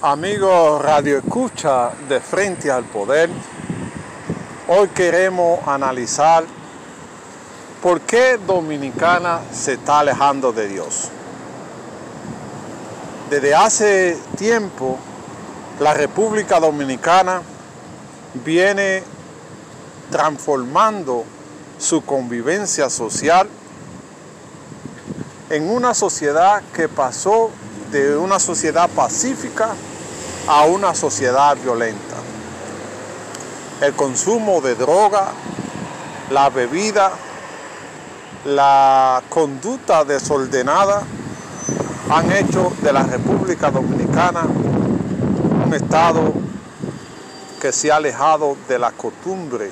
Amigos Radio Escucha de Frente al Poder, hoy queremos analizar por qué Dominicana se está alejando de Dios. Desde hace tiempo, la República Dominicana viene transformando su convivencia social en una sociedad que pasó de una sociedad pacífica a una sociedad violenta. El consumo de droga, la bebida, la conducta desordenada han hecho de la República Dominicana un estado que se ha alejado de la costumbre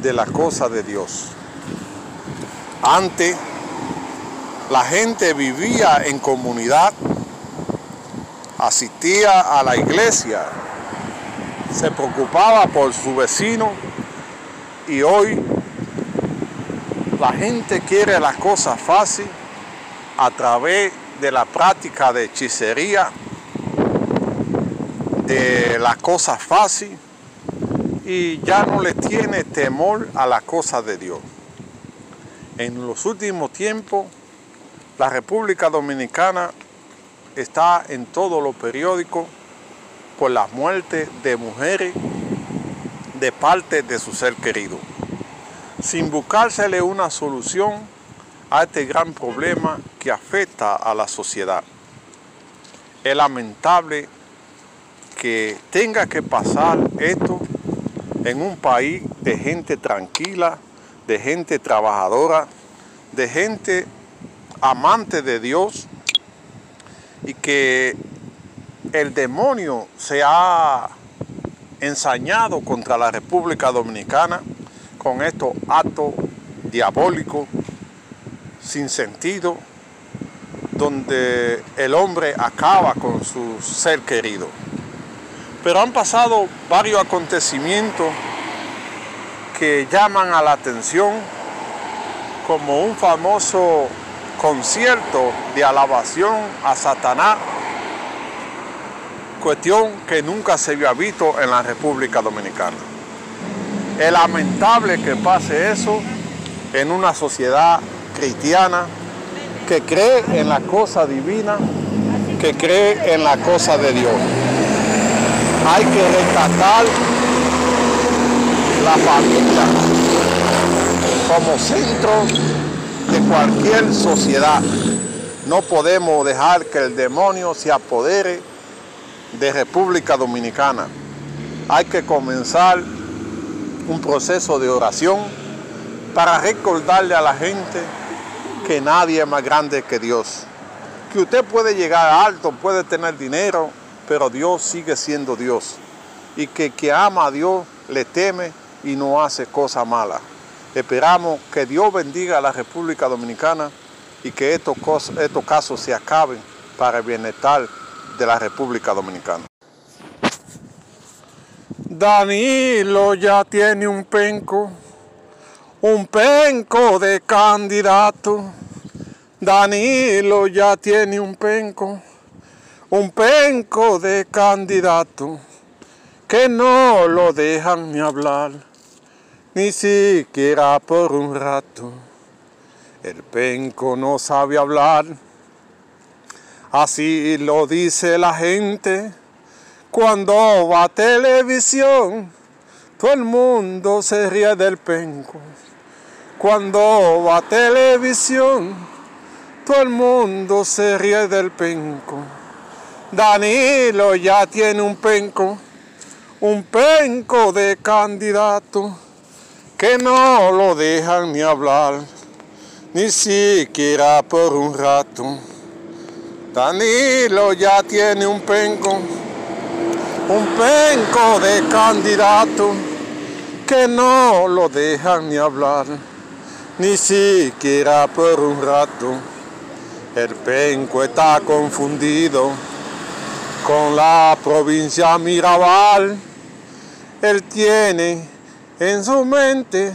de la cosa de Dios. Antes la gente vivía en comunidad, asistía a la iglesia, se preocupaba por su vecino y hoy la gente quiere las cosas fácil a través de la práctica de hechicería, de las cosas fácil y ya no le tiene temor a las cosas de Dios. En los últimos tiempos la República Dominicana está en todos los periódicos por la muerte de mujeres de parte de su ser querido, sin buscársele una solución a este gran problema que afecta a la sociedad. Es lamentable que tenga que pasar esto en un país de gente tranquila, de gente trabajadora, de gente amante de Dios y que el demonio se ha ensañado contra la República Dominicana con estos actos diabólicos sin sentido, donde el hombre acaba con su ser querido. Pero han pasado varios acontecimientos que llaman a la atención, como un famoso concierto de alabación a Satanás, cuestión que nunca se había visto en la República Dominicana. Es lamentable que pase eso en una sociedad cristiana que cree en la cosa divina, que cree en la cosa de Dios. Hay que rescatar la familia como centro cualquier sociedad. No podemos dejar que el demonio se apodere de República Dominicana. Hay que comenzar un proceso de oración para recordarle a la gente que nadie es más grande que Dios. Que usted puede llegar alto, puede tener dinero, pero Dios sigue siendo Dios. Y que que ama a Dios le teme y no hace cosas malas. Esperamos que Dios bendiga a la República Dominicana y que estos, estos casos se acaben para el bienestar de la República Dominicana. Danilo ya tiene un penco, un penco de candidato. Danilo ya tiene un penco, un penco de candidato, que no lo dejan ni hablar ni siquiera por un rato. El penco no sabe hablar, así lo dice la gente. Cuando va a televisión, todo el mundo se ríe del penco. Cuando va a televisión, todo el mundo se ríe del penco. Danilo ya tiene un penco, un penco de candidato que no lo dejan ni hablar, ni siquiera por un rato. Danilo ya tiene un penco, un penco de candidato, que no lo dejan ni hablar, ni siquiera por un rato. El penco está confundido con la provincia Mirabal. Él tiene en su mente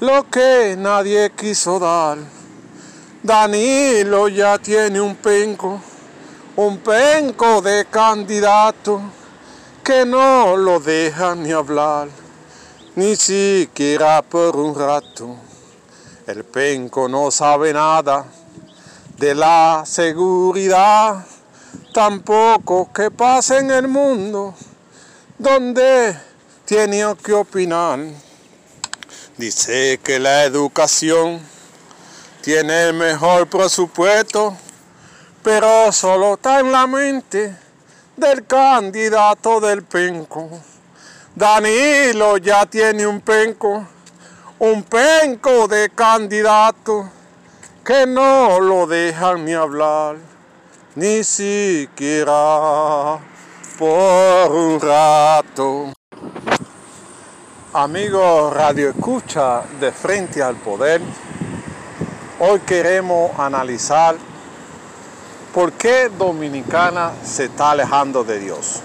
lo que nadie quiso dar. Danilo ya tiene un penco, un penco de candidato que no lo dejan ni hablar, ni siquiera por un rato. El penco no sabe nada de la seguridad, tampoco que pasa en el mundo donde tiene que opinar. Dice que la educación tiene el mejor presupuesto, pero solo está en la mente del candidato del penco. Danilo ya tiene un penco, un penco de candidato que no lo dejan ni hablar, ni siquiera por un rato. Amigos Radio Escucha de Frente al Poder, hoy queremos analizar por qué Dominicana se está alejando de Dios.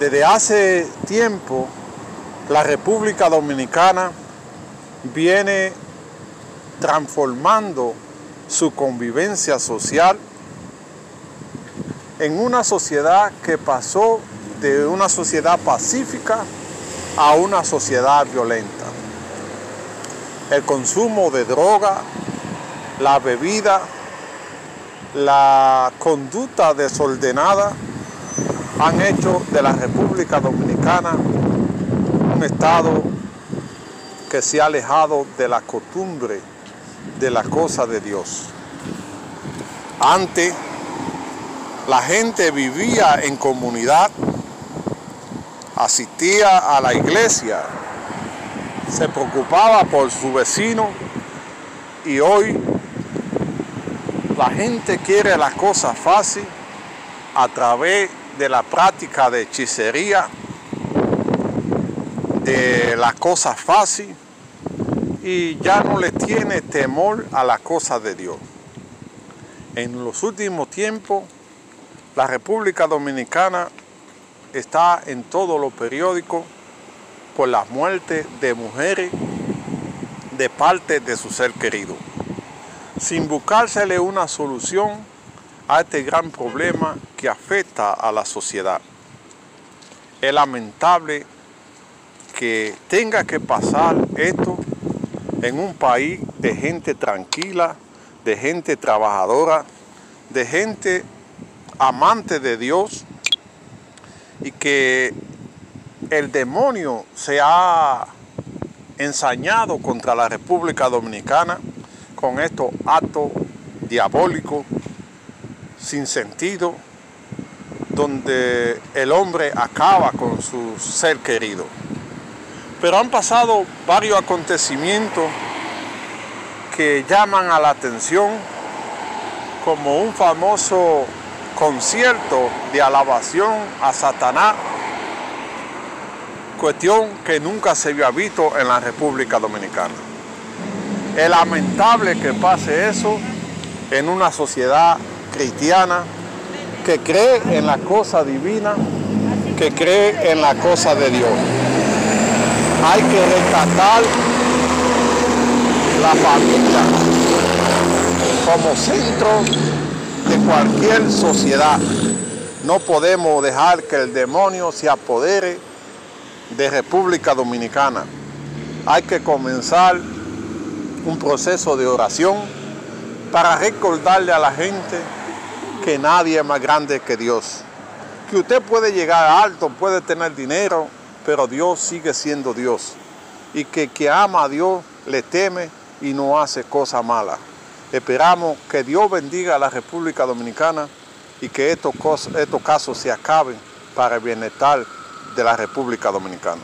Desde hace tiempo, la República Dominicana viene transformando su convivencia social en una sociedad que pasó de una sociedad pacífica a una sociedad violenta. El consumo de droga, la bebida, la conducta desordenada han hecho de la República Dominicana un estado que se ha alejado de la costumbre de la cosa de Dios. Antes la gente vivía en comunidad asistía a la iglesia, se preocupaba por su vecino y hoy la gente quiere la cosa fácil a través de la práctica de hechicería, de la cosa fácil y ya no le tiene temor a la cosa de Dios. En los últimos tiempos, la República Dominicana está en todos los periódicos por la muerte de mujeres de parte de su ser querido, sin buscársele una solución a este gran problema que afecta a la sociedad. Es lamentable que tenga que pasar esto en un país de gente tranquila, de gente trabajadora, de gente amante de Dios, y que el demonio se ha ensañado contra la República Dominicana con estos actos diabólicos sin sentido, donde el hombre acaba con su ser querido. Pero han pasado varios acontecimientos que llaman a la atención, como un famoso concierto de alabación a Satanás, cuestión que nunca se había visto en la República Dominicana. Es lamentable que pase eso en una sociedad cristiana que cree en la cosa divina, que cree en la cosa de Dios. Hay que rescatar la familia como centro cualquier sociedad. No podemos dejar que el demonio se apodere de República Dominicana. Hay que comenzar un proceso de oración para recordarle a la gente que nadie es más grande que Dios. Que usted puede llegar alto, puede tener dinero, pero Dios sigue siendo Dios. Y que que ama a Dios le teme y no hace cosas malas. Esperamos que Dios bendiga a la República Dominicana y que estos, casos se acaben para el bienestar de la República Dominicana.